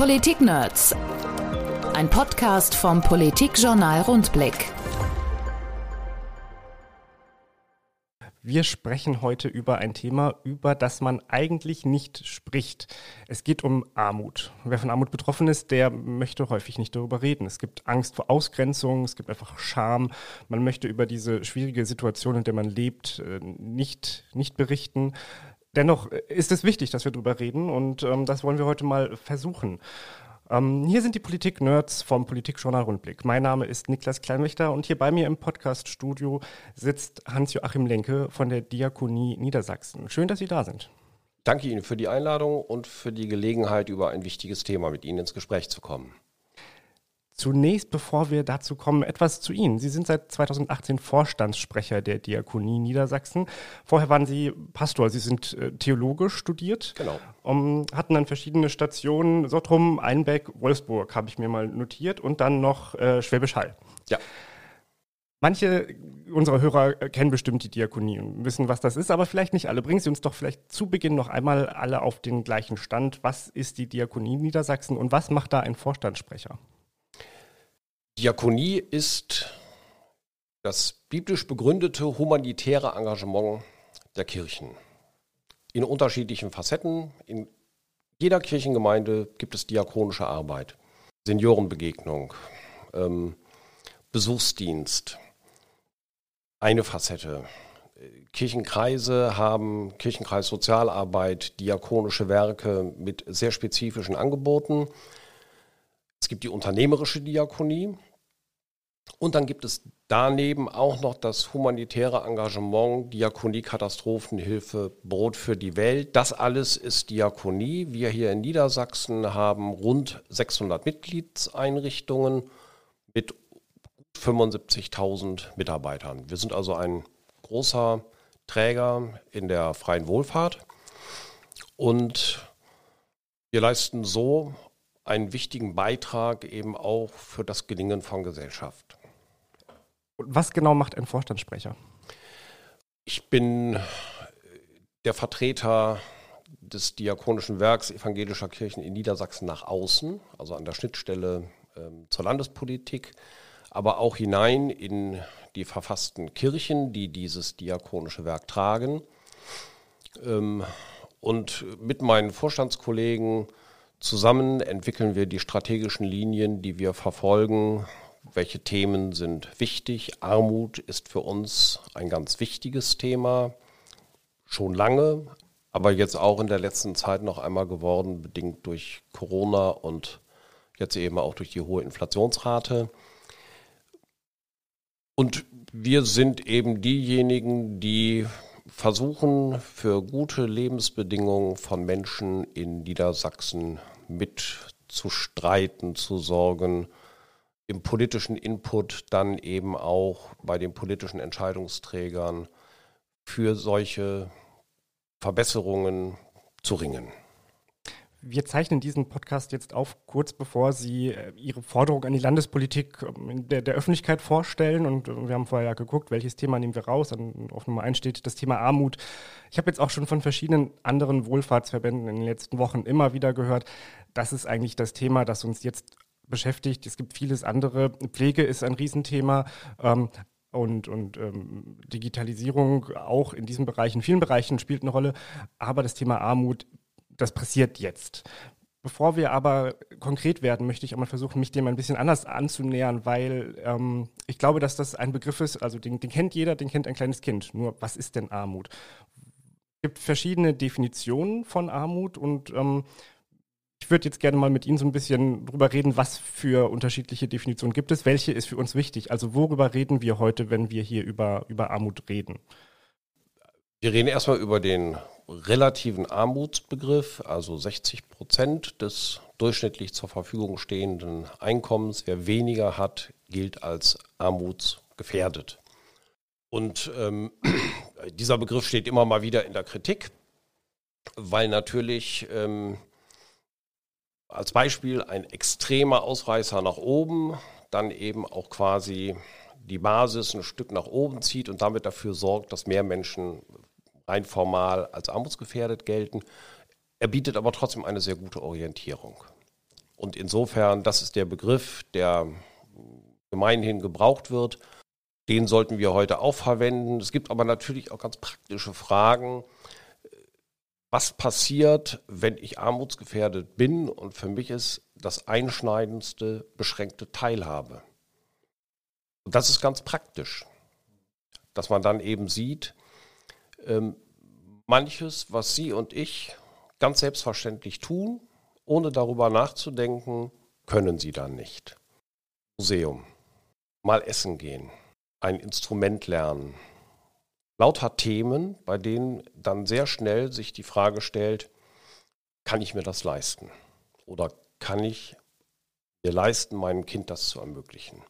Politik-Nerds. Ein Podcast vom Politikjournal Rundblick. Wir sprechen heute über ein Thema, über das man eigentlich nicht spricht. Es geht um Armut. Wer von Armut betroffen ist, der möchte häufig nicht darüber reden. Es gibt Angst vor Ausgrenzung, es gibt einfach Scham. Man möchte über diese schwierige Situation, in der man lebt, äh, nicht, nicht berichten. Dennoch ist es wichtig, dass wir darüber reden und ähm, das wollen wir heute mal versuchen. Ähm, hier sind die Politik-Nerds vom Politikjournal Rundblick. Mein Name ist Niklas Kleinwächter und hier bei mir im Podcast-Studio sitzt Hans-Joachim Lenke von der Diakonie Niedersachsen. Schön, dass Sie da sind. Danke Ihnen für die Einladung und für die Gelegenheit, über ein wichtiges Thema mit Ihnen ins Gespräch zu kommen. Zunächst, bevor wir dazu kommen, etwas zu Ihnen. Sie sind seit 2018 Vorstandssprecher der Diakonie Niedersachsen. Vorher waren Sie Pastor, Sie sind äh, Theologe studiert. Genau. Um, hatten dann verschiedene Stationen, Sottrum, Einbeck, Wolfsburg, habe ich mir mal notiert, und dann noch äh, Schwäbisch Hall. Ja. Manche unserer Hörer kennen bestimmt die Diakonie und wissen, was das ist, aber vielleicht nicht alle. Bringen Sie uns doch vielleicht zu Beginn noch einmal alle auf den gleichen Stand. Was ist die Diakonie Niedersachsen und was macht da ein Vorstandssprecher? Diakonie ist das biblisch begründete humanitäre Engagement der Kirchen. In unterschiedlichen Facetten. In jeder Kirchengemeinde gibt es diakonische Arbeit. Seniorenbegegnung, ähm, Besuchsdienst, eine Facette. Kirchenkreise haben Kirchenkreis Sozialarbeit, diakonische Werke mit sehr spezifischen Angeboten. Es gibt die unternehmerische Diakonie, und dann gibt es daneben auch noch das humanitäre Engagement, Diakonie, Katastrophenhilfe, Brot für die Welt. Das alles ist Diakonie. Wir hier in Niedersachsen haben rund 600 Mitgliedseinrichtungen mit 75.000 Mitarbeitern. Wir sind also ein großer Träger in der freien Wohlfahrt und wir leisten so einen wichtigen Beitrag eben auch für das Gelingen von Gesellschaft. Was genau macht ein Vorstandssprecher? Ich bin der Vertreter des Diakonischen Werks evangelischer Kirchen in Niedersachsen nach außen, also an der Schnittstelle ähm, zur Landespolitik, aber auch hinein in die verfassten Kirchen, die dieses diakonische Werk tragen. Ähm, und mit meinen Vorstandskollegen zusammen entwickeln wir die strategischen Linien, die wir verfolgen welche Themen sind wichtig. Armut ist für uns ein ganz wichtiges Thema, schon lange, aber jetzt auch in der letzten Zeit noch einmal geworden, bedingt durch Corona und jetzt eben auch durch die hohe Inflationsrate. Und wir sind eben diejenigen, die versuchen, für gute Lebensbedingungen von Menschen in Niedersachsen mitzustreiten, zu sorgen, im politischen Input dann eben auch bei den politischen Entscheidungsträgern für solche Verbesserungen zu ringen. Wir zeichnen diesen Podcast jetzt auf, kurz bevor Sie äh, Ihre Forderung an die Landespolitik ähm, der, der Öffentlichkeit vorstellen. Und äh, wir haben vorher ja geguckt, welches Thema nehmen wir raus. auf Nummer 1 steht das Thema Armut. Ich habe jetzt auch schon von verschiedenen anderen Wohlfahrtsverbänden in den letzten Wochen immer wieder gehört, das ist eigentlich das Thema, das uns jetzt beschäftigt. Es gibt vieles andere. Pflege ist ein Riesenthema. Ähm, und, und ähm, Digitalisierung auch in diesen Bereichen, in vielen Bereichen spielt eine Rolle. Aber das Thema Armut, das passiert jetzt. Bevor wir aber konkret werden, möchte ich einmal versuchen, mich dem ein bisschen anders anzunähern, weil ähm, ich glaube, dass das ein Begriff ist, also den, den kennt jeder, den kennt ein kleines Kind. Nur, was ist denn Armut? Es gibt verschiedene Definitionen von Armut und ähm, ich würde jetzt gerne mal mit Ihnen so ein bisschen drüber reden, was für unterschiedliche Definitionen gibt es, welche ist für uns wichtig. Also worüber reden wir heute, wenn wir hier über, über Armut reden? Wir reden erstmal über den relativen Armutsbegriff, also 60 Prozent des durchschnittlich zur Verfügung stehenden Einkommens. Wer weniger hat, gilt als armutsgefährdet. Und ähm, dieser Begriff steht immer mal wieder in der Kritik, weil natürlich ähm, als Beispiel ein extremer Ausreißer nach oben, dann eben auch quasi die Basis ein Stück nach oben zieht und damit dafür sorgt, dass mehr Menschen rein formal als armutsgefährdet gelten. Er bietet aber trotzdem eine sehr gute Orientierung. Und insofern, das ist der Begriff, der gemeinhin gebraucht wird. Den sollten wir heute auch verwenden. Es gibt aber natürlich auch ganz praktische Fragen. Was passiert, wenn ich armutsgefährdet bin? Und für mich ist das einschneidendste beschränkte Teilhabe. Und das ist ganz praktisch, dass man dann eben sieht, ähm, manches, was Sie und ich ganz selbstverständlich tun, ohne darüber nachzudenken, können Sie dann nicht. Museum, mal essen gehen, ein Instrument lernen. Lauter Themen, bei denen dann sehr schnell sich die Frage stellt, kann ich mir das leisten? Oder kann ich mir leisten, meinem Kind das zu ermöglichen?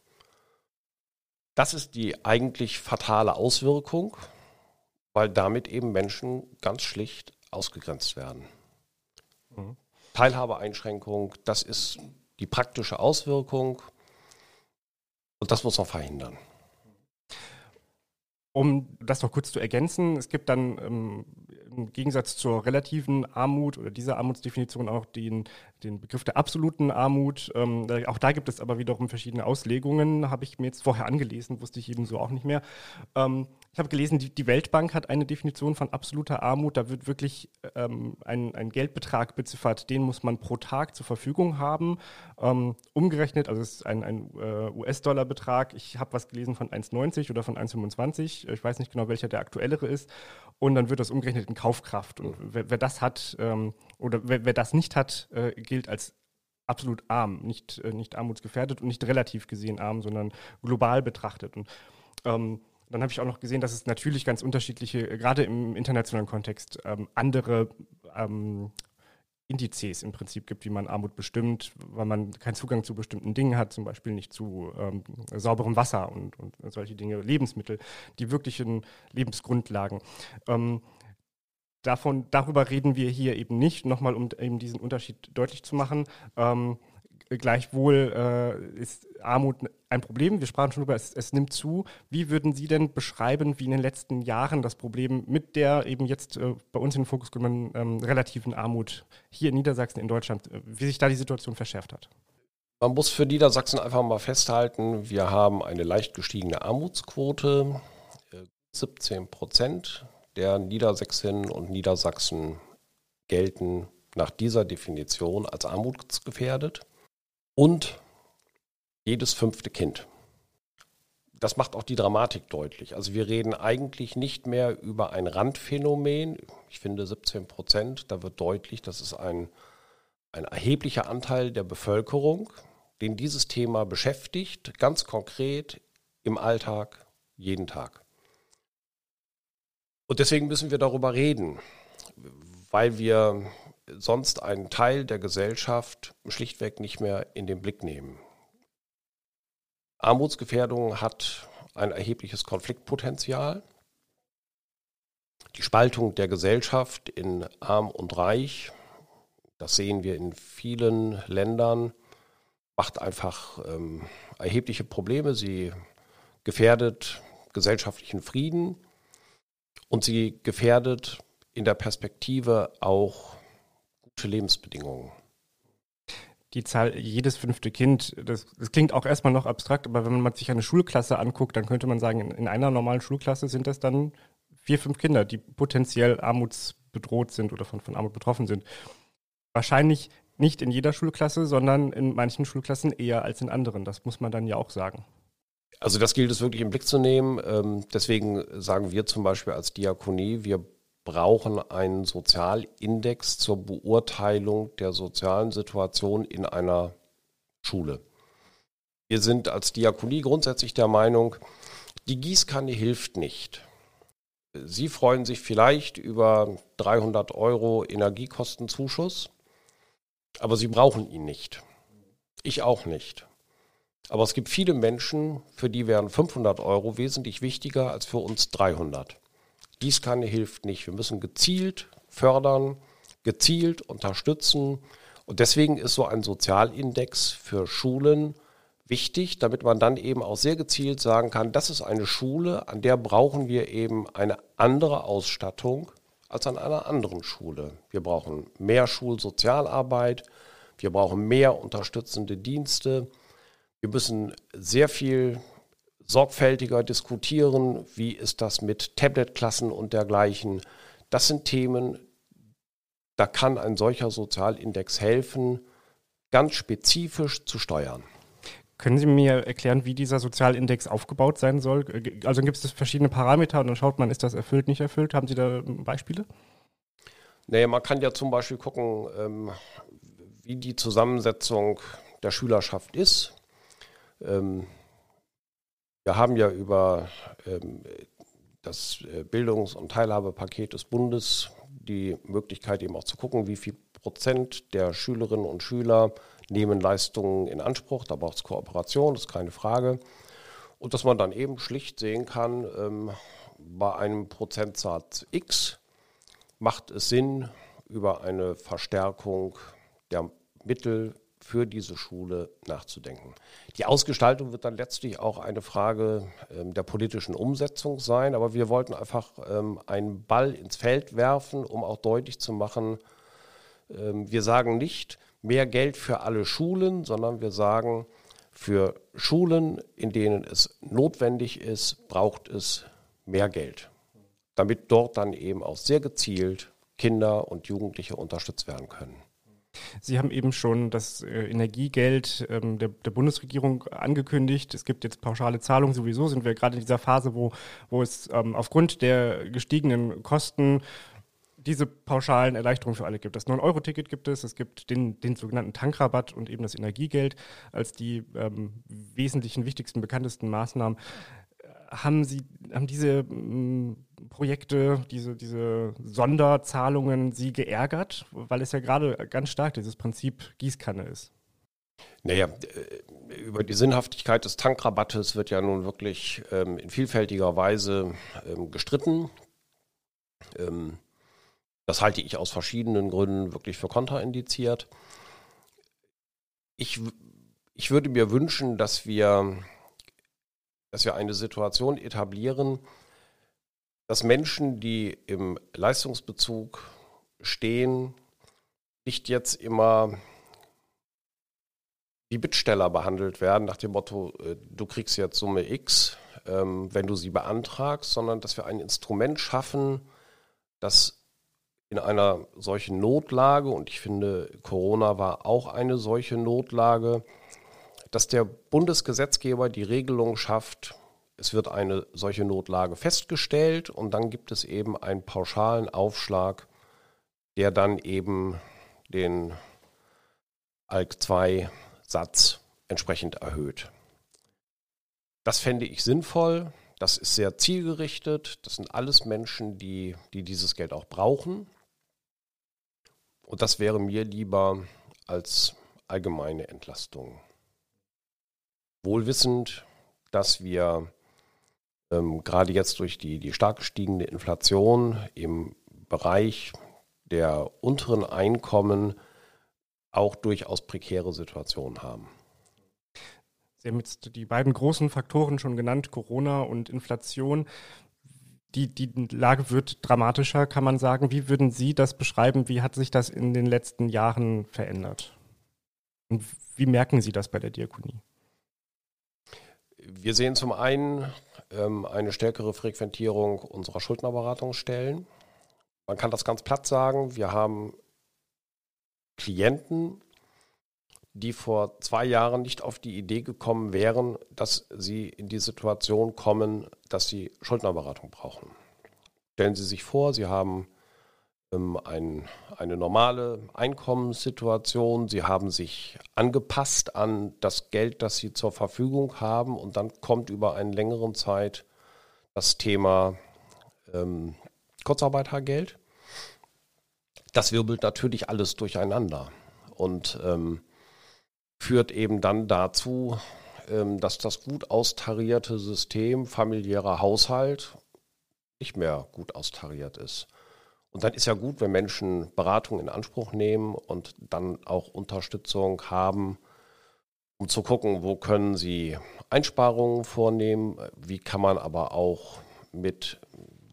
Das ist die eigentlich fatale Auswirkung, weil damit eben Menschen ganz schlicht ausgegrenzt werden. Mhm. Teilhabeeinschränkung, das ist die praktische Auswirkung und das muss man verhindern. Um das noch kurz zu ergänzen, es gibt dann ähm, im Gegensatz zur relativen Armut oder dieser Armutsdefinition auch den, den Begriff der absoluten Armut. Ähm, auch da gibt es aber wiederum verschiedene Auslegungen, habe ich mir jetzt vorher angelesen, wusste ich eben so auch nicht mehr. Ähm, ich habe gelesen, die, die, Weltbank hat eine Definition von absoluter Armut. Da wird wirklich ähm, ein, ein, Geldbetrag beziffert, den muss man pro Tag zur Verfügung haben. Ähm, umgerechnet, also es ist ein, ein äh, US-Dollar-Betrag. Ich habe was gelesen von 1,90 oder von 1,25. Ich weiß nicht genau, welcher der aktuellere ist. Und dann wird das umgerechnet in Kaufkraft. Und wer, wer das hat ähm, oder wer, wer, das nicht hat, äh, gilt als absolut arm, nicht, äh, nicht armutsgefährdet und nicht relativ gesehen arm, sondern global betrachtet. Und ähm, dann habe ich auch noch gesehen, dass es natürlich ganz unterschiedliche, äh, gerade im internationalen Kontext, ähm, andere ähm, Indizes im Prinzip gibt, wie man Armut bestimmt, weil man keinen Zugang zu bestimmten Dingen hat, zum Beispiel nicht zu ähm, sauberem Wasser und, und, solche Dinge, Lebensmittel, die wirklichen Lebensgrundlagen. Ähm, davon, darüber reden wir hier eben nicht, nochmal um eben diesen Unterschied deutlich zu machen. Ähm, Gleichwohl äh, ist Armut ein Problem. Wir sprachen schon darüber, es, es, nimmt zu. Wie würden Sie denn beschreiben, wie in den letzten Jahren das Problem mit der eben jetzt äh, bei uns in den Fokus gekommenen ähm, relativen Armut hier in Niedersachsen, in Deutschland, äh, wie sich da die Situation verschärft hat? Man muss für Niedersachsen einfach mal festhalten, wir haben eine leicht gestiegene Armutsquote. 17 äh, Prozent der Niedersächsinnen und Niedersachsen gelten nach dieser Definition als armutsgefährdet und jedes fünfte Kind. Das macht auch die Dramatik deutlich. Also wir reden eigentlich nicht mehr über ein Randphänomen. Ich finde 17 Prozent, da wird deutlich, das ist ein, ein erheblicher Anteil der Bevölkerung, den dieses Thema beschäftigt, ganz konkret im Alltag, jeden Tag. Und deswegen müssen wir darüber reden, weil wir sonst einen Teil der Gesellschaft schlichtweg nicht mehr in den Blick nehmen. Armutsgefährdung hat ein erhebliches Konfliktpotenzial. Die Spaltung der Gesellschaft in arm und reich, das sehen wir in vielen Ländern, macht einfach ähm, erhebliche Probleme. Sie gefährdet gesellschaftlichen Frieden und sie gefährdet in der Perspektive auch Lebensbedingungen. Die Zahl jedes fünfte Kind, das, das, klingt auch erstmal noch abstrakt, aber wenn man sich eine Schulklasse anguckt, dann könnte man sagen, in, in einer normalen Schulklasse sind das dann vier, fünf Kinder, die potenziell armutsbedroht sind oder von, von Armut betroffen sind. Wahrscheinlich nicht in jeder Schulklasse, sondern in manchen Schulklassen eher als in anderen. Das muss man dann ja auch sagen. Also das gilt es wirklich im Blick zu nehmen. Ähm, deswegen sagen wir zum Beispiel als Diakonie, wir brauchen einen Sozialindex zur Beurteilung der sozialen Situation in einer Schule. Wir sind als Diakonie grundsätzlich der Meinung, die Gießkanne hilft nicht. Sie freuen sich vielleicht über 300 Euro Energiekostenzuschuss, aber Sie brauchen ihn nicht. Ich auch nicht. Aber es gibt viele Menschen, für die wären 500 Euro wesentlich wichtiger als für uns 300. Gießkanne hilft nicht. Wir müssen gezielt fördern, gezielt unterstützen. Und deswegen ist so ein Sozialindex für Schulen wichtig, damit man dann eben auch sehr gezielt sagen kann, das ist eine Schule, an der brauchen wir eben eine andere Ausstattung als an einer anderen Schule. Wir brauchen mehr Schulsozialarbeit, Wir brauchen mehr unterstützende Dienste. Wir müssen sehr viel sorgfältiger diskutieren. Wie ist das mit Tablet-Klassen und dergleichen? Das sind Themen, da kann ein solcher Sozialindex helfen, ganz spezifisch zu steuern. Können Sie mir erklären, wie dieser Sozialindex aufgebaut sein soll? Also gibt es verschiedene Parameter und dann schaut man, ist das erfüllt, nicht erfüllt? Haben Sie da Beispiele? Naja, man kann ja zum Beispiel gucken, ähm, wie die Zusammensetzung der Schülerschaft ist. Ähm, wir haben ja über ähm, das äh, Bildungs- und Teilhabepaket des Bundes die Möglichkeit eben auch zu gucken, wie viel Prozent der Schülerinnen und Schüler nehmen Leistungen in Anspruch. Da braucht es Kooperation, das ist keine Frage. Und dass man dann eben schlicht sehen kann, ähm, bei einem Prozentsatz X macht es Sinn, über eine Verstärkung der Mittel für diese Schule nachzudenken. Die Ausgestaltung wird dann letztlich auch eine Frage ähm, der politischen Umsetzung sein, aber wir wollten einfach ähm, einen Ball ins Feld werfen, um auch deutlich zu machen, ähm, wir sagen nicht mehr Geld für alle Schulen, sondern wir sagen, für Schulen, in denen es notwendig ist, braucht es mehr Geld, damit dort dann eben auch sehr gezielt Kinder und Jugendliche unterstützt werden können. Sie haben eben schon das äh, Energiegeld ähm, der, Bundesregierung angekündigt. Es gibt jetzt pauschale Zahlungen. Sowieso sind wir gerade in dieser Phase, wo, wo es ähm, aufgrund der gestiegenen Kosten diese pauschalen Erleichterungen für alle gibt. Das 9-Euro-Ticket gibt es, es gibt den, den sogenannten Tankrabatt und eben das Energiegeld als die ähm, wesentlichen, wichtigsten, bekanntesten Maßnahmen. Haben Sie, haben diese ähm, Projekte, diese, diese Sonderzahlungen Sie geärgert, weil es ja gerade ganz stark dieses Prinzip Gießkanne ist? Naja, äh, über die Sinnhaftigkeit des Tankrabattes wird ja nun wirklich ähm, in vielfältiger Weise ähm, gestritten. Ähm, das halte ich aus verschiedenen Gründen wirklich für kontraindiziert. Ich, ich würde mir wünschen, dass wir, dass wir eine Situation etablieren, dass Menschen, die im Leistungsbezug stehen, nicht jetzt immer wie Bittsteller behandelt werden, nach dem Motto, äh, du kriegst jetzt Summe X, ähm, wenn du sie beantragst, sondern dass wir ein Instrument schaffen, das in einer solchen Notlage, und ich finde, Corona war auch eine solche Notlage, dass der Bundesgesetzgeber die Regelung schafft, es wird eine solche Notlage festgestellt und dann gibt es eben einen pauschalen Aufschlag, der dann eben den ALK-2-Satz entsprechend erhöht. Das fände ich sinnvoll. Das ist sehr zielgerichtet. Das sind alles Menschen, die, die dieses Geld auch brauchen. Und das wäre mir lieber als allgemeine Entlastung. Wohlwissend, dass wir ähm, gerade jetzt durch die, die stark gestiegene Inflation im Bereich der unteren Einkommen auch durchaus prekäre Situationen haben. Sie haben jetzt die beiden großen Faktoren schon genannt, Corona und Inflation die, die Lage wird dramatischer, kann man sagen. Wie würden Sie das beschreiben? Wie hat sich das in den letzten Jahren verändert? Und wie merken Sie das bei der Diakonie? Wir sehen zum einen ähm, eine stärkere Frequentierung unserer Schuldnerberatungsstellen. Man kann das ganz platt sagen. Wir haben Klienten, die vor zwei Jahren nicht auf die Idee gekommen wären, dass sie in die Situation kommen, dass sie Schuldnerberatung brauchen. Stellen Sie sich vor, Sie haben ein, eine normale Einkommenssituation, Sie haben sich angepasst an das Geld, das Sie zur Verfügung haben und dann kommt über einen längeren Zeit das Thema ähm, Kurzarbeitergeld. Das wirbelt natürlich alles durcheinander. Und ähm, führt eben dann dazu, ähm, dass das gut austarierte System familiärer Haushalt nicht mehr gut austariert ist. Und dann ist ja gut, wenn Menschen Beratung in Anspruch nehmen und dann auch Unterstützung haben, um zu gucken, wo können sie Einsparungen vornehmen, wie kann man aber auch mit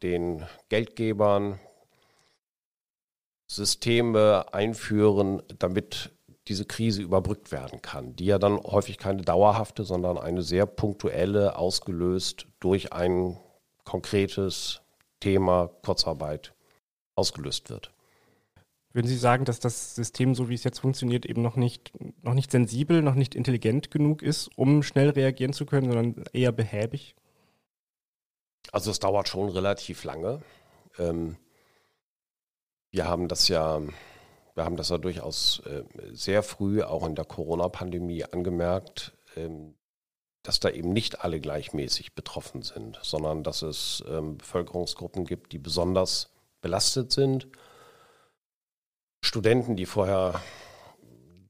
den Geldgebern Systeme einführen, damit diese Krise überbrückt werden kann, die ja dann häufig keine dauerhafte, sondern eine sehr punktuelle, ausgelöst durch ein konkretes Thema Kurzarbeit ausgelöst wird. Würden Sie sagen, dass das System, so wie es jetzt funktioniert, eben noch nicht, noch nicht sensibel, noch nicht intelligent genug ist, um schnell reagieren zu können, sondern eher behäbig? Also es dauert schon relativ lange. Ähm, wir haben das ja, wir haben das ja durchaus äh, sehr früh auch in der Corona-Pandemie angemerkt, ähm, dass da eben nicht alle gleichmäßig betroffen sind, sondern dass es ähm, Bevölkerungsgruppen gibt, die besonders belastet sind. Studenten, die vorher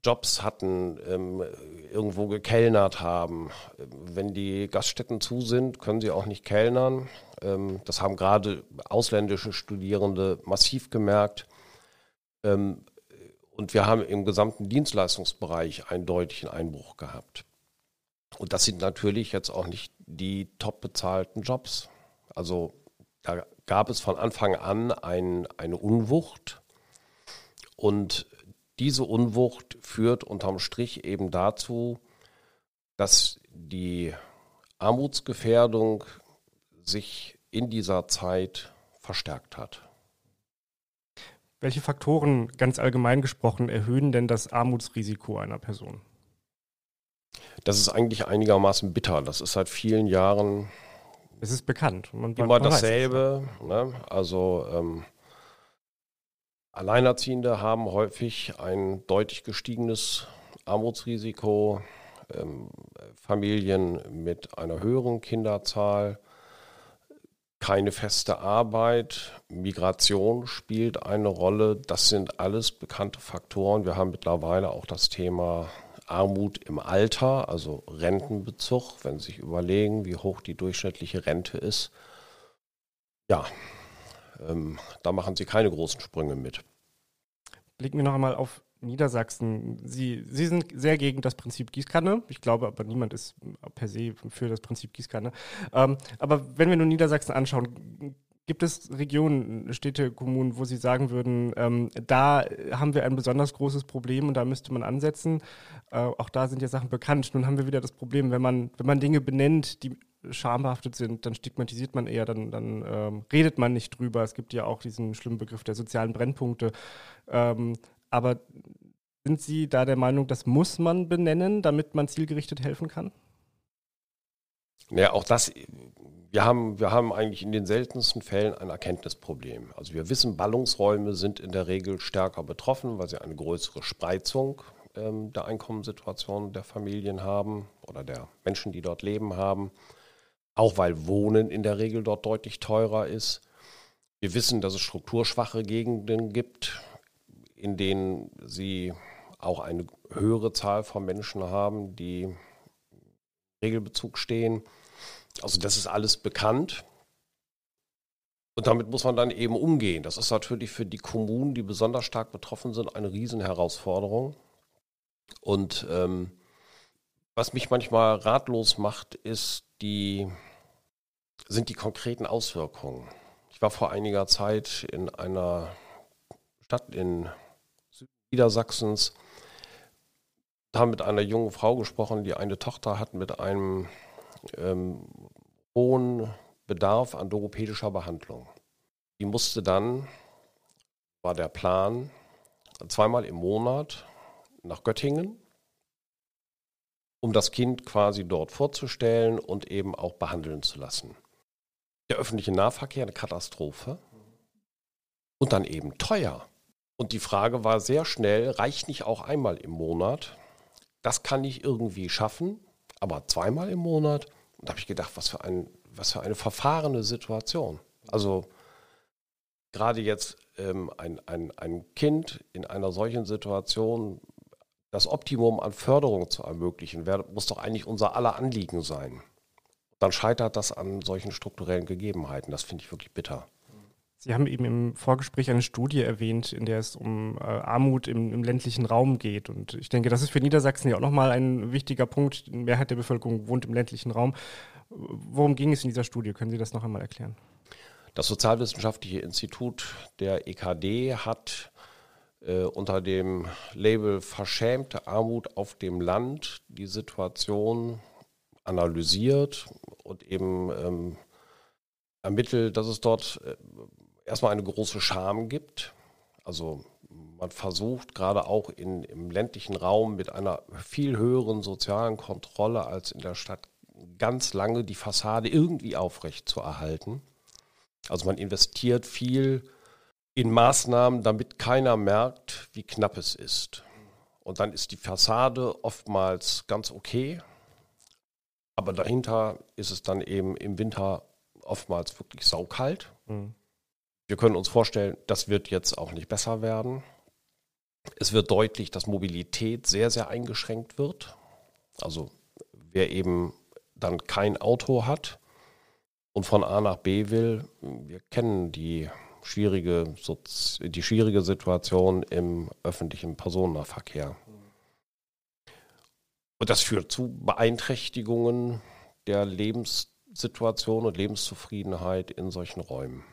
Jobs hatten, ähm, irgendwo gekellnert haben. Wenn die Gaststätten zu sind, können sie auch nicht kellnern. Ähm, das haben gerade ausländische Studierende massiv gemerkt. Ähm, und wir haben im gesamten Dienstleistungsbereich einen deutlichen Einbruch gehabt. Und das sind natürlich jetzt auch nicht die top bezahlten Jobs. Also da gab es von Anfang an ein, eine Unwucht. Und diese Unwucht führt unterm Strich eben dazu, dass die Armutsgefährdung sich in dieser Zeit verstärkt hat. Welche Faktoren, ganz allgemein gesprochen, erhöhen denn das Armutsrisiko einer Person? Das ist eigentlich einigermaßen bitter. Das ist seit vielen Jahren. Es ist bekannt. Man, immer man dasselbe. Ne? Also ähm, Alleinerziehende haben häufig ein deutlich gestiegenes Armutsrisiko. Ähm, Familien mit einer höheren Kinderzahl keine feste Arbeit, Migration spielt eine Rolle. Das sind alles bekannte Faktoren. Wir haben mittlerweile auch das Thema Armut im Alter, also Rentenbezug, wenn Sie sich überlegen, wie hoch die durchschnittliche Rente ist. Ja, ähm, da machen Sie keine großen Sprünge mit. Blicken wir noch einmal auf Niedersachsen. Sie, Sie sind sehr gegen das Prinzip Gießkanne. Ich glaube aber, niemand ist per se für das Prinzip Gießkanne. Ähm, aber wenn wir nur Niedersachsen anschauen, Gibt es Regionen, Städte, Kommunen, wo Sie sagen würden, ähm, da haben wir ein besonders großes Problem und da müsste man ansetzen? Äh, auch da sind ja Sachen bekannt. Nun haben wir wieder das Problem, wenn man, wenn man Dinge benennt, die schambehaftet sind, dann stigmatisiert man eher, dann, dann ähm, redet man nicht drüber. Es gibt ja auch diesen schlimmen Begriff der sozialen Brennpunkte. Ähm, aber sind Sie da der Meinung, das muss man benennen, damit man zielgerichtet helfen kann? Ja, auch das, wir haben, wir haben eigentlich in den seltensten Fällen ein Erkenntnisproblem. Also wir wissen, Ballungsräume sind in der Regel stärker betroffen, weil sie eine größere Spreizung ähm, der Einkommenssituation der Familien haben oder der Menschen, die dort leben haben. Auch weil Wohnen in der Regel dort deutlich teurer ist. Wir wissen, dass es strukturschwache Gegenden gibt, in denen sie auch eine höhere Zahl von Menschen haben, die Regelbezug stehen. Also das ist alles bekannt. Und damit muss man dann eben umgehen. Das ist natürlich für die Kommunen, die besonders stark betroffen sind, eine Riesenherausforderung. Und ähm, was mich manchmal ratlos macht, ist die, sind die konkreten Auswirkungen. Ich war vor einiger Zeit in einer Stadt in Niedersachsens, haben mit einer jungen Frau gesprochen, die eine Tochter hat mit einem ähm, hohen Bedarf an logopädischer Behandlung. Die musste dann, war der Plan, zweimal im Monat nach Göttingen, um das Kind quasi dort vorzustellen und eben auch behandeln zu lassen. Der öffentliche Nahverkehr eine Katastrophe und dann eben teuer. Und die Frage war sehr schnell, reicht nicht auch einmal im Monat? Das kann ich irgendwie schaffen, aber zweimal im Monat? Und da habe ich gedacht, was für, ein, was für eine verfahrene Situation. Also gerade jetzt ähm, ein, ein, ein Kind in einer solchen Situation das Optimum an Förderung zu ermöglichen, wär, muss doch eigentlich unser aller Anliegen sein. Dann scheitert das an solchen strukturellen Gegebenheiten. Das finde ich wirklich bitter. Sie haben eben im Vorgespräch eine Studie erwähnt, in der es um äh, Armut im, im, ländlichen Raum geht. Und ich denke, das ist für Niedersachsen ja auch nochmal ein wichtiger Punkt. Die Mehrheit der Bevölkerung wohnt im ländlichen Raum. Worum ging es in dieser Studie? Können Sie das noch einmal erklären? Das Sozialwissenschaftliche Institut der EKD hat äh, unter dem Label Verschämte Armut auf dem Land die Situation analysiert und eben ähm, ermittelt, dass es dort äh, erstmal eine große Scham gibt. Also man versucht gerade auch in, im ländlichen Raum mit einer viel höheren sozialen Kontrolle als in der Stadt ganz lange die Fassade irgendwie aufrecht zu erhalten. Also man investiert viel in Maßnahmen, damit keiner merkt, wie knapp es ist. Und dann ist die Fassade oftmals ganz okay, aber dahinter ist es dann eben im Winter oftmals wirklich saukalt. Mhm. Wir können uns vorstellen, das wird jetzt auch nicht besser werden. Es wird deutlich, dass Mobilität sehr, sehr eingeschränkt wird. Also wer eben dann kein Auto hat und von A nach B will, wir kennen die schwierige, die schwierige Situation im öffentlichen Personennahverkehr. Und das führt zu Beeinträchtigungen der Lebenssituation und Lebenszufriedenheit in solchen Räumen.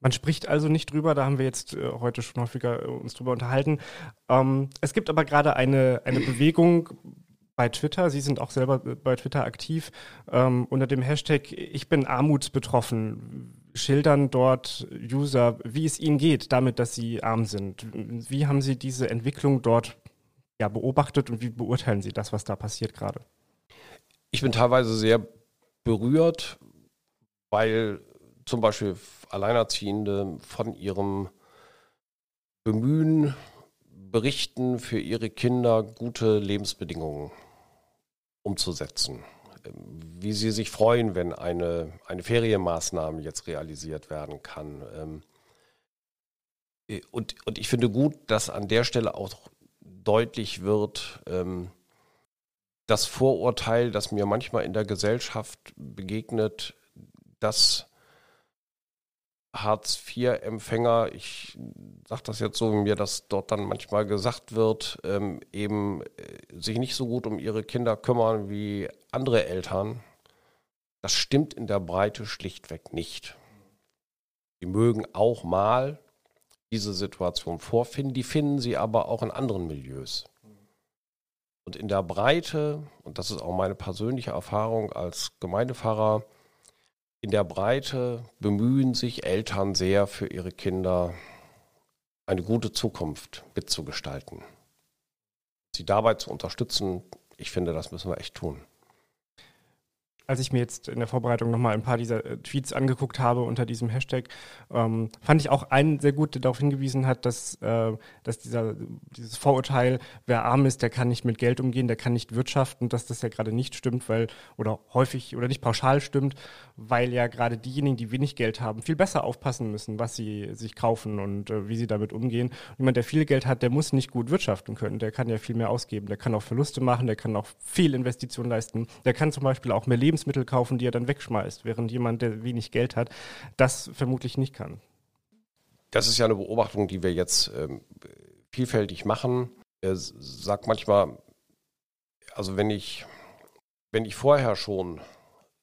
Man spricht also nicht drüber, da haben wir jetzt äh, heute schon häufiger äh, uns drüber unterhalten. Ähm, es gibt aber gerade eine, eine Bewegung bei Twitter, Sie sind auch selber äh, bei Twitter aktiv, ähm, unter dem Hashtag Ich bin armutsbetroffen, schildern dort User, wie es ihnen geht, damit, dass sie arm sind. Wie haben Sie diese Entwicklung dort ja, beobachtet und wie beurteilen Sie das, was da passiert gerade? Ich bin teilweise sehr berührt, weil zum Beispiel Alleinerziehende von ihrem Bemühen berichten, für ihre Kinder gute Lebensbedingungen umzusetzen. Wie sie sich freuen, wenn eine, eine Ferienmaßnahme jetzt realisiert werden kann. Ähm, und, und ich finde gut, dass an der Stelle auch deutlich wird, ähm, das Vorurteil, das mir manchmal in der Gesellschaft begegnet, dass Hartz-IV-Empfänger, ich sage das jetzt so, wie mir das dort dann manchmal gesagt wird, ähm, eben äh, sich nicht so gut um ihre Kinder kümmern wie andere Eltern. Das stimmt in der Breite schlichtweg nicht. Die mögen auch mal diese Situation vorfinden, die finden sie aber auch in anderen Milieus. Und in der Breite, und das ist auch meine persönliche Erfahrung als Gemeindepfarrer, in der Breite bemühen sich Eltern sehr für ihre Kinder eine gute Zukunft mitzugestalten. Sie dabei zu unterstützen, ich finde, das müssen wir echt tun als ich mir jetzt in der Vorbereitung nochmal ein paar dieser äh, Tweets angeguckt habe unter diesem Hashtag, ähm, fand ich auch einen sehr gut, der darauf hingewiesen hat, dass, äh, dass dieser, dieses Vorurteil, wer arm ist, der kann nicht mit Geld umgehen, der kann nicht wirtschaften, dass das ja gerade nicht stimmt, weil, oder häufig oder nicht pauschal stimmt, weil ja gerade diejenigen, die wenig Geld haben, viel besser aufpassen müssen, was sie sich kaufen und äh, wie sie damit umgehen. Und jemand, der viel Geld hat, der muss nicht gut wirtschaften können, der kann ja viel mehr ausgeben, der kann auch Verluste machen, der kann auch viel Investitionen leisten, der kann zum Beispiel auch mehr Lebens Lebensmittel kaufen, die er dann wegschmeißt, während jemand, der wenig Geld hat, das vermutlich nicht kann. Das ist ja eine Beobachtung, die wir jetzt ähm, vielfältig machen. Er sagt manchmal, also wenn ich, wenn ich vorher schon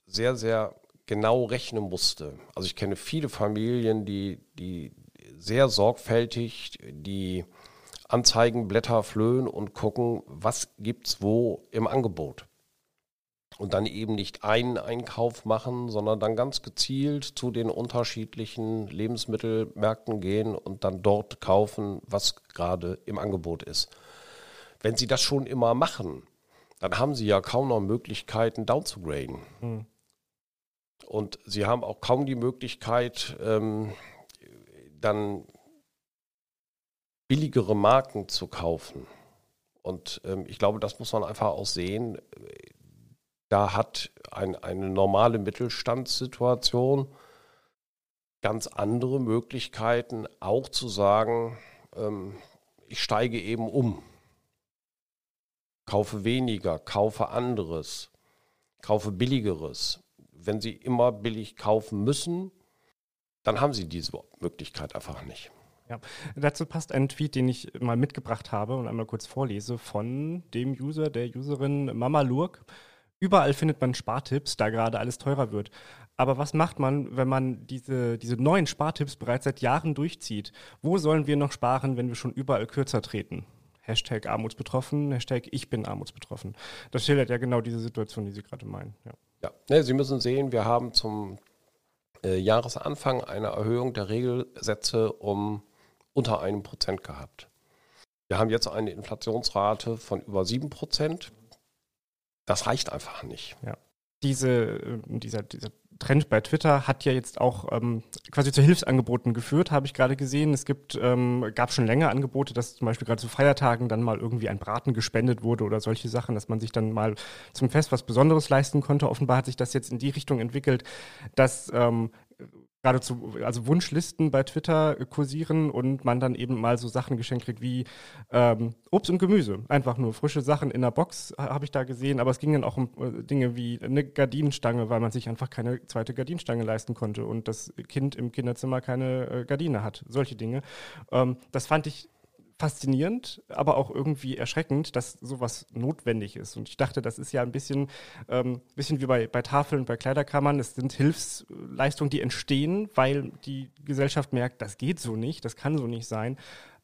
sehr, sehr genau rechnen musste, also ich kenne viele Familien, die, die sehr sorgfältig die Anzeigenblätter flöhen und gucken, was gibt es wo im Angebot und dann eben nicht einen Einkauf machen, sondern dann ganz gezielt zu den unterschiedlichen Lebensmittelmärkten gehen und dann dort kaufen, was gerade im Angebot ist. Wenn Sie das schon immer machen, dann haben Sie ja kaum noch Möglichkeiten, downzugraden. Hm. Und Sie haben auch kaum die Möglichkeit, ähm, dann billigere Marken zu kaufen. Und ähm, ich glaube, das muss man einfach auch sehen da hat ein, eine normale Mittelstandssituation ganz andere Möglichkeiten, auch zu sagen, ähm, ich steige eben um, kaufe weniger, kaufe anderes, kaufe billigeres. Wenn Sie immer billig kaufen müssen, dann haben Sie diese Möglichkeit einfach nicht. Ja, dazu passt ein Tweet, den ich mal mitgebracht habe und einmal kurz vorlese von dem User, der Userin Mama Lurk Überall findet man Spartipps, da gerade alles teurer wird. Aber was macht man, wenn man diese, diese neuen Spartipps bereits seit Jahren durchzieht? Wo sollen wir noch sparen, wenn wir schon überall kürzer treten? Hashtag armutsbetroffen, Hashtag ich bin armutsbetroffen. Das schildert ja genau diese Situation, die Sie gerade meinen. Ja, ja. Ne, Sie müssen sehen, wir haben zum äh, Jahresanfang eine Erhöhung der Regelsätze um unter einem Prozent gehabt. Wir haben jetzt eine Inflationsrate von über sieben Prozent. Das reicht einfach nicht. Ja. Diese, äh, dieser, dieser Trend bei Twitter hat ja jetzt auch ähm, quasi zu Hilfsangeboten geführt, habe ich gerade gesehen. Es gibt, ähm, gab schon länger Angebote, dass zum Beispiel gerade zu Feiertagen dann mal irgendwie ein Braten gespendet wurde oder solche Sachen, dass man sich dann mal zum Fest was Besonderes leisten konnte. Offenbar hat sich das jetzt in die Richtung entwickelt, dass ähm, geradezu, also Wunschlisten bei Twitter kursieren und man dann eben mal so Sachen geschenkt kriegt wie ähm, Obst und Gemüse. Einfach nur frische Sachen in der Box habe ich da gesehen, aber es ging dann auch um äh, Dinge wie eine Gardinenstange, weil man sich einfach keine zweite Gardinenstange leisten konnte und das Kind im Kinderzimmer keine äh, Gardine hat. Solche Dinge. Ähm, das fand ich faszinierend, aber auch irgendwie erschreckend, dass sowas notwendig ist. Und ich dachte, das ist ja ein bisschen, ähm, bisschen wie bei, bei Tafeln, bei Kleiderkammern. Es sind Hilfsleistungen, die entstehen, weil die Gesellschaft merkt, das geht so nicht, das kann so nicht sein.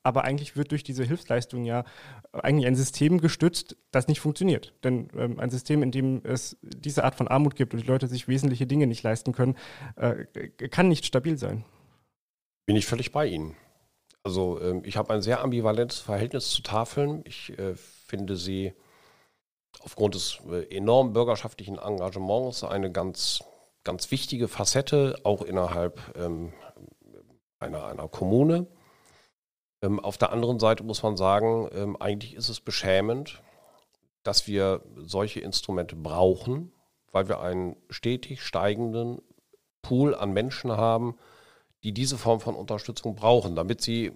Aber eigentlich wird durch diese Hilfsleistung ja eigentlich ein System gestützt, das nicht funktioniert. Denn ähm, ein System, in dem es diese Art von Armut gibt und die Leute sich wesentliche Dinge nicht leisten können, äh, kann nicht stabil sein. Bin ich völlig bei Ihnen. Also ähm, ich habe ein sehr ambivalentes Verhältnis zu Tafeln. Ich äh, finde sie aufgrund des äh, enormen bürgerschaftlichen Engagements eine ganz, ganz wichtige Facette, auch innerhalb ähm, einer, einer Kommune. Ähm, auf der anderen Seite muss man sagen, ähm, eigentlich ist es beschämend, dass wir solche Instrumente brauchen, weil wir einen stetig steigenden Pool an Menschen haben, die diese Form von Unterstützung brauchen, damit sie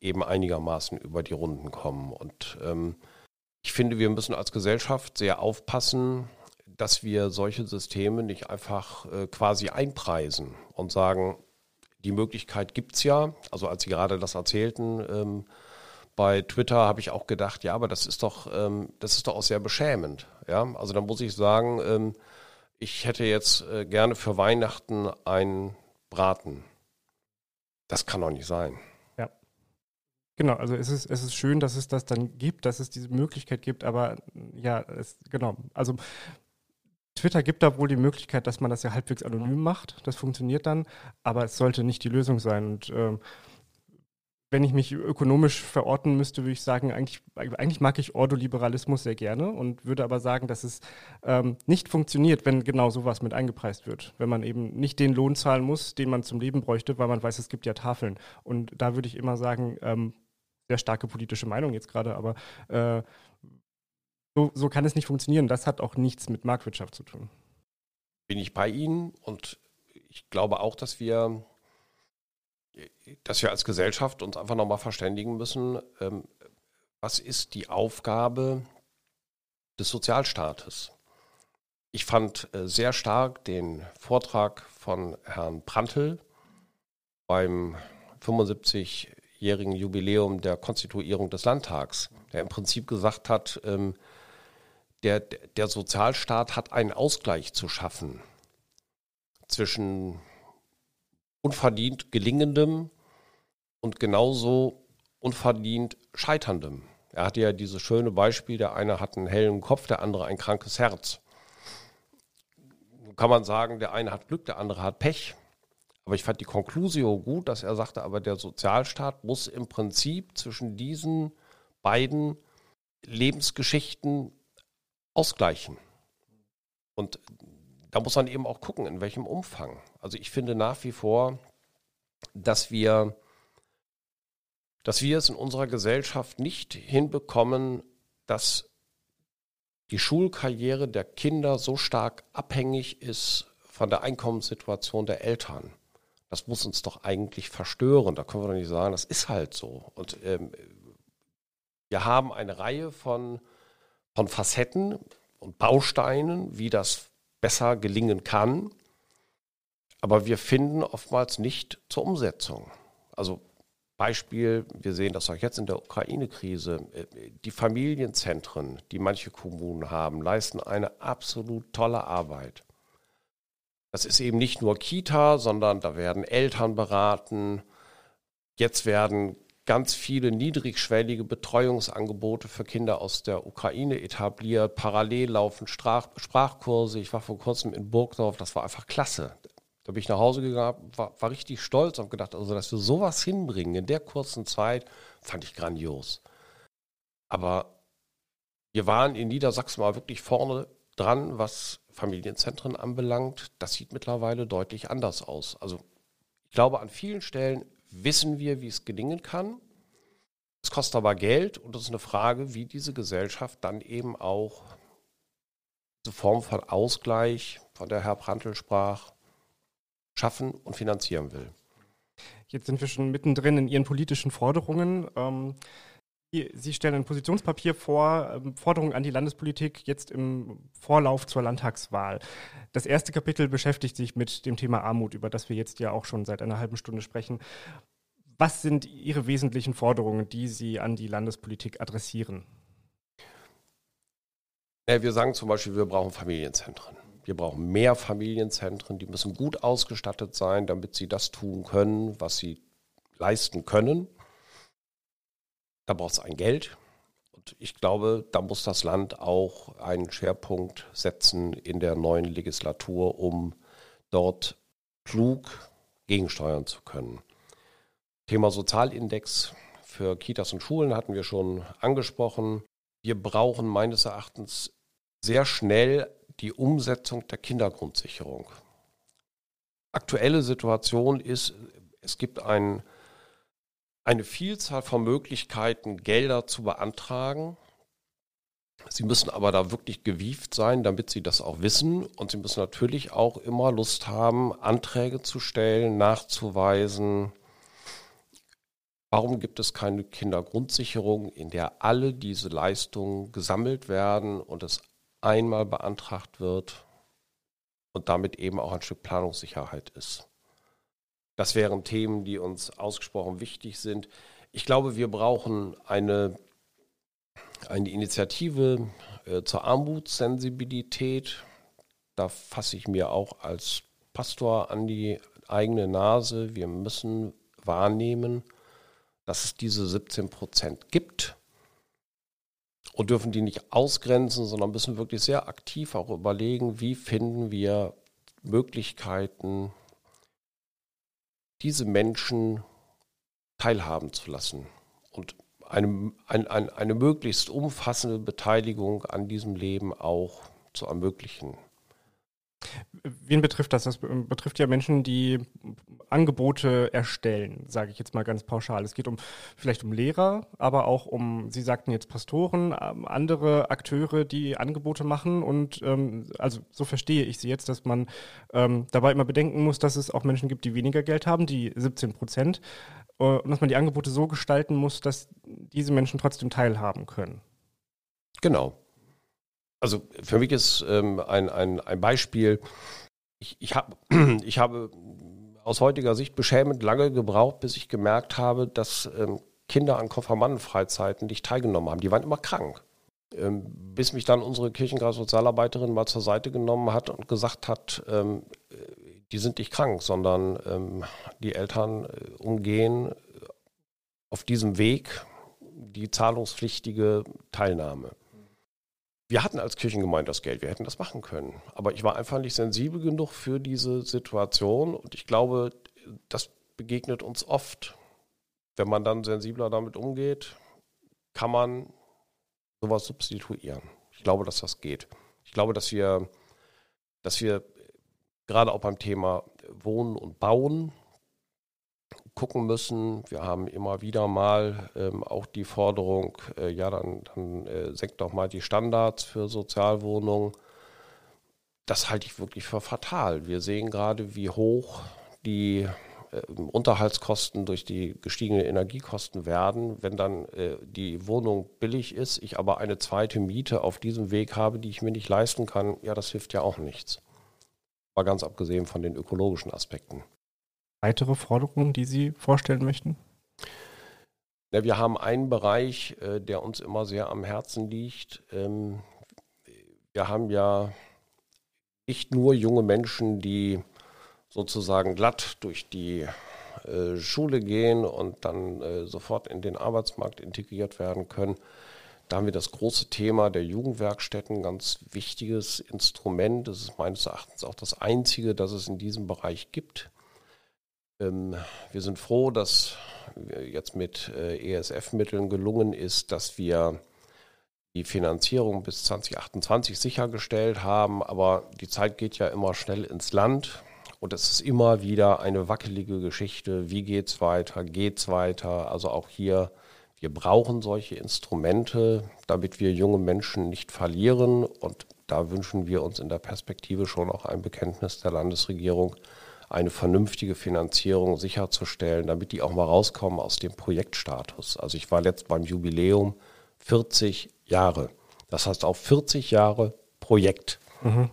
eben einigermaßen über die Runden kommen. Und ähm, ich finde, wir müssen als Gesellschaft sehr aufpassen, dass wir solche Systeme nicht einfach äh, quasi einpreisen und sagen, die Möglichkeit gibt es ja. Also als Sie gerade das erzählten, ähm, bei Twitter habe ich auch gedacht, ja, aber das ist doch, ähm, das ist doch auch sehr beschämend. Ja, also da muss ich sagen, ähm, ich hätte jetzt äh, gerne für Weihnachten einen Braten. Das kann doch nicht sein. Ja. Genau, also es ist, es ist schön, dass es das dann gibt, dass es diese Möglichkeit gibt, aber ja, es, genau. Also Twitter gibt da wohl die Möglichkeit, dass man das ja halbwegs anonym macht. Das funktioniert dann, aber es sollte nicht die Lösung sein. Und ähm, wenn ich mich ökonomisch verorten müsste, würde ich sagen, eigentlich, eigentlich mag ich Ordoliberalismus sehr gerne und würde aber sagen, dass es ähm, nicht funktioniert, wenn genau sowas mit eingepreist wird. Wenn man eben nicht den Lohn zahlen muss, den man zum Leben bräuchte, weil man weiß, es gibt ja Tafeln. Und da würde ich immer sagen, ähm, sehr starke politische Meinung jetzt gerade, aber äh, so, so kann es nicht funktionieren. Das hat auch nichts mit Marktwirtschaft zu tun. Bin ich bei Ihnen und ich glaube auch, dass wir dass wir als Gesellschaft uns einfach nochmal verständigen müssen, ähm, was ist die Aufgabe des Sozialstaates? Ich fand äh, sehr stark den Vortrag von Herrn Prantl beim 75-jährigen Jubiläum der Konstituierung des Landtags, der im Prinzip gesagt hat, ähm, der, der Sozialstaat hat einen Ausgleich zu schaffen zwischen unverdient gelingendem und genauso unverdient scheiterndem. Er hatte ja dieses schöne Beispiel, der eine hat einen hellen Kopf, der andere ein krankes Herz. Nun kann man sagen, der eine hat Glück, der andere hat Pech. Aber ich fand die Konklusio gut, dass er sagte, aber der Sozialstaat muss im Prinzip zwischen diesen beiden Lebensgeschichten ausgleichen. Und da muss man eben auch gucken, in welchem Umfang. Also ich finde nach wie vor, dass wir, dass wir es in unserer Gesellschaft nicht hinbekommen, dass die Schulkarriere der Kinder so stark abhängig ist von der Einkommenssituation der Eltern. Das muss uns doch eigentlich verstören. Da können wir doch nicht sagen, das ist halt so. Und ähm, wir haben eine Reihe von, von Facetten und Bausteinen, wie das besser gelingen kann. Aber wir finden oftmals nicht zur Umsetzung. Also Beispiel, wir sehen das auch jetzt in der Ukraine-Krise, äh, die Familienzentren, die manche Kommunen haben, leisten eine absolut tolle Arbeit. Das ist eben nicht nur Kita, sondern da werden Eltern beraten. Jetzt werden ganz viele niedrigschwellige Betreuungsangebote für Kinder aus der Ukraine etabliert. Parallel laufen Sprach Sprachkurse. Ich war vor kurzem in Burgdorf, das war einfach klasse. Da bin ich nach Hause gegangen, war, war richtig stolz und gedacht, also dass wir sowas hinbringen in der kurzen Zeit, fand ich grandios. Aber wir waren in Niedersachsen mal wirklich vorne dran, was Familienzentren anbelangt. Das sieht mittlerweile deutlich anders aus. Also ich glaube, an vielen Stellen wissen wir, wie es gelingen kann. Es kostet aber Geld und es ist eine Frage, wie diese Gesellschaft dann eben auch diese Form von Ausgleich, von der Herr Prantl sprach, schaffen und finanzieren will. Jetzt sind wir schon mittendrin in Ihren politischen Forderungen. Ähm, Sie stellen ein Positionspapier vor, ähm, Forderungen an die Landespolitik jetzt im Vorlauf zur Landtagswahl. Das erste Kapitel beschäftigt sich mit dem Thema Armut, über das wir jetzt ja auch schon seit einer halben Stunde sprechen. Was sind Ihre wesentlichen Forderungen, die Sie an die Landespolitik adressieren? Wir sagen zum Beispiel, wir brauchen Familienzentren. Wir brauchen mehr Familienzentren, die müssen gut ausgestattet sein, damit sie das tun können, was sie leisten können. Da braucht es ein Geld. Und ich glaube, da muss das Land auch einen Schwerpunkt setzen in der neuen Legislatur, um dort klug gegensteuern zu können. Thema Sozialindex für Kitas und Schulen hatten wir schon angesprochen. Wir brauchen meines Erachtens sehr schnell die Umsetzung der Kindergrundsicherung. Aktuelle Situation ist, es gibt ein eine Vielzahl von Möglichkeiten, Gelder zu beantragen. Sie müssen aber da wirklich gewieft sein, damit Sie das auch wissen. Und Sie müssen natürlich auch immer Lust haben, Anträge zu stellen, nachzuweisen, warum gibt es keine Kindergrundsicherung, in der alle diese Leistungen gesammelt werden und es einmal beantragt wird und damit eben auch ein Stück Planungssicherheit ist. Das wären Themen, die uns ausgesprochen wichtig sind. Ich glaube, wir brauchen eine, eine Initiative äh, zur Armutssensibilität. Da fasse ich mir auch als Pastor an die eigene Nase. Wir müssen wahrnehmen, dass es diese 17 Prozent gibt und dürfen die nicht ausgrenzen, sondern müssen wirklich sehr aktiv auch überlegen, wie finden wir Möglichkeiten, diese Menschen teilhaben zu lassen und eine, ein, ein, eine möglichst umfassende Beteiligung an diesem Leben auch zu ermöglichen. Wen betrifft das? Das betrifft ja Menschen, die Angebote erstellen, sage ich jetzt mal ganz pauschal. Es geht um vielleicht um Lehrer, aber auch um, Sie sagten jetzt Pastoren, ähm, andere Akteure, die Angebote machen. Und ähm, also so verstehe ich Sie jetzt, dass man ähm, dabei immer bedenken muss, dass es auch Menschen gibt, die weniger Geld haben, die 17 Prozent, äh, und dass man die Angebote so gestalten muss, dass diese Menschen trotzdem teilhaben können. Genau. Also für mich ist ähm, ein, ein, ein Beispiel, ich, ich, hab, ich habe aus heutiger Sicht beschämend lange gebraucht, bis ich gemerkt habe, dass ähm, Kinder an Konfirmandenfreizeiten nicht teilgenommen haben. Die waren immer krank. Ähm, bis mich dann unsere Kirchenkreissozialarbeiterin mal zur Seite genommen hat und gesagt hat, ähm, die sind nicht krank, sondern ähm, die Eltern äh, umgehen auf diesem Weg die zahlungspflichtige Teilnahme. Wir hatten als Kirchengemeinde das Geld, wir hätten das machen können. Aber ich war einfach nicht sensibel genug für diese Situation und ich glaube, das begegnet uns oft. Wenn man dann sensibler damit umgeht, kann man sowas substituieren. Ich glaube, dass das geht. Ich glaube, dass wir, dass wir gerade auch beim Thema Wohnen und Bauen gucken müssen. Wir haben immer wieder mal ähm, auch die Forderung, äh, ja, dann, dann äh, senkt doch mal die Standards für Sozialwohnungen. Das halte ich wirklich für fatal. Wir sehen gerade, wie hoch die äh, Unterhaltskosten durch die gestiegenen Energiekosten werden. Wenn dann äh, die Wohnung billig ist, ich aber eine zweite Miete auf diesem Weg habe, die ich mir nicht leisten kann, ja, das hilft ja auch nichts. Mal ganz abgesehen von den ökologischen Aspekten weitere Forderungen, die Sie vorstellen möchten? Ja, wir haben einen Bereich, äh, der uns immer sehr am Herzen liegt. Ähm, wir haben ja nicht nur junge Menschen, die sozusagen glatt durch die äh, Schule gehen und dann äh, sofort in den Arbeitsmarkt integriert werden können. Da haben wir das große Thema der Jugendwerkstätten, ganz wichtiges Instrument. Das ist meines Erachtens auch das einzige, das es in diesem Bereich gibt. Ähm, wir sind froh, dass jetzt mit äh, ESF-Mitteln gelungen ist, dass wir die Finanzierung bis 2028 sichergestellt haben. Aber die Zeit geht ja immer schnell ins Land. Und es ist immer wieder eine wackelige Geschichte. Wie geht es weiter? Geht es weiter? Also auch hier, wir brauchen solche Instrumente, damit wir junge Menschen nicht verlieren. Und da wünschen wir uns in der Perspektive schon auch ein Bekenntnis der Landesregierung, eine vernünftige Finanzierung sicherzustellen, damit die auch mal rauskommen aus dem Projektstatus. Also ich war letzt beim Jubiläum 40 Jahre. Das heißt auch 40 Jahre Projekt. Mhm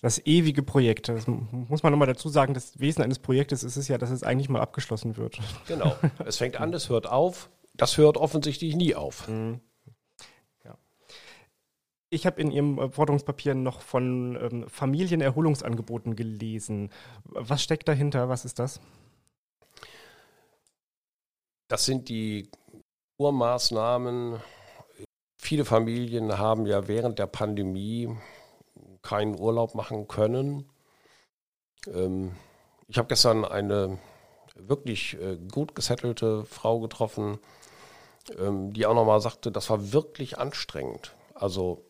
das ewige Projekt. Das muss man nochmal dazu sagen, das Wesen eines Projektes ist es ja, dass es eigentlich mal abgeschlossen wird. Genau. Es fängt an, es hört auf. Das hört offensichtlich nie auf. Mhm. Ich habe in Ihrem äh, Forderungspapier noch von ähm, Familienerholungsangeboten gelesen. Was steckt dahinter? Was ist das? Das sind die Urmaßnahmen. Viele Familien haben ja während der Pandemie keinen Urlaub machen können. Ähm, ich habe gestern eine wirklich äh, gut gesettelte Frau getroffen, ähm, die auch nochmal sagte, das war wirklich anstrengend. Also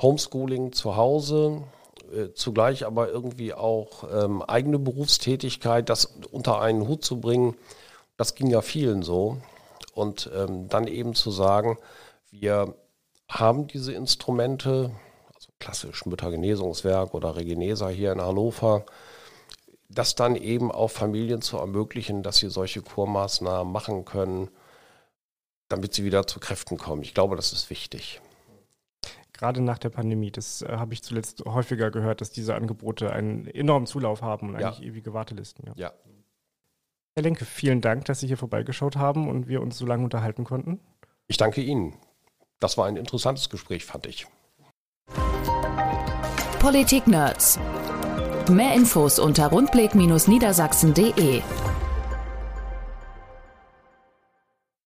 Homeschooling zu Hause, äh, zugleich aber irgendwie auch ähm, eigene Berufstätigkeit, das unter einen Hut zu bringen, das ging ja vielen so. Und ähm, dann eben zu sagen, wir haben diese Instrumente, klassisch Müttergenesungswerk oder Regenesa hier in Hannover, das dann eben auch Familien zu ermöglichen, dass sie solche Kurmaßnahmen machen können, damit sie wieder zu Kräften kommen. Ich glaube, das ist wichtig. Gerade nach der Pandemie, das äh, habe ich zuletzt häufiger gehört, dass diese Angebote einen enormen Zulauf haben und eigentlich ja. ewige Wartelisten. Ja. ja. Herr Lenke, vielen Dank, dass Sie hier vorbeigeschaut haben und wir uns so lange unterhalten konnten. Ich danke Ihnen. Das war ein interessantes Gespräch, fand ich. Politik-Nerds. Mehr Infos unter rundblick-niedersachsen.de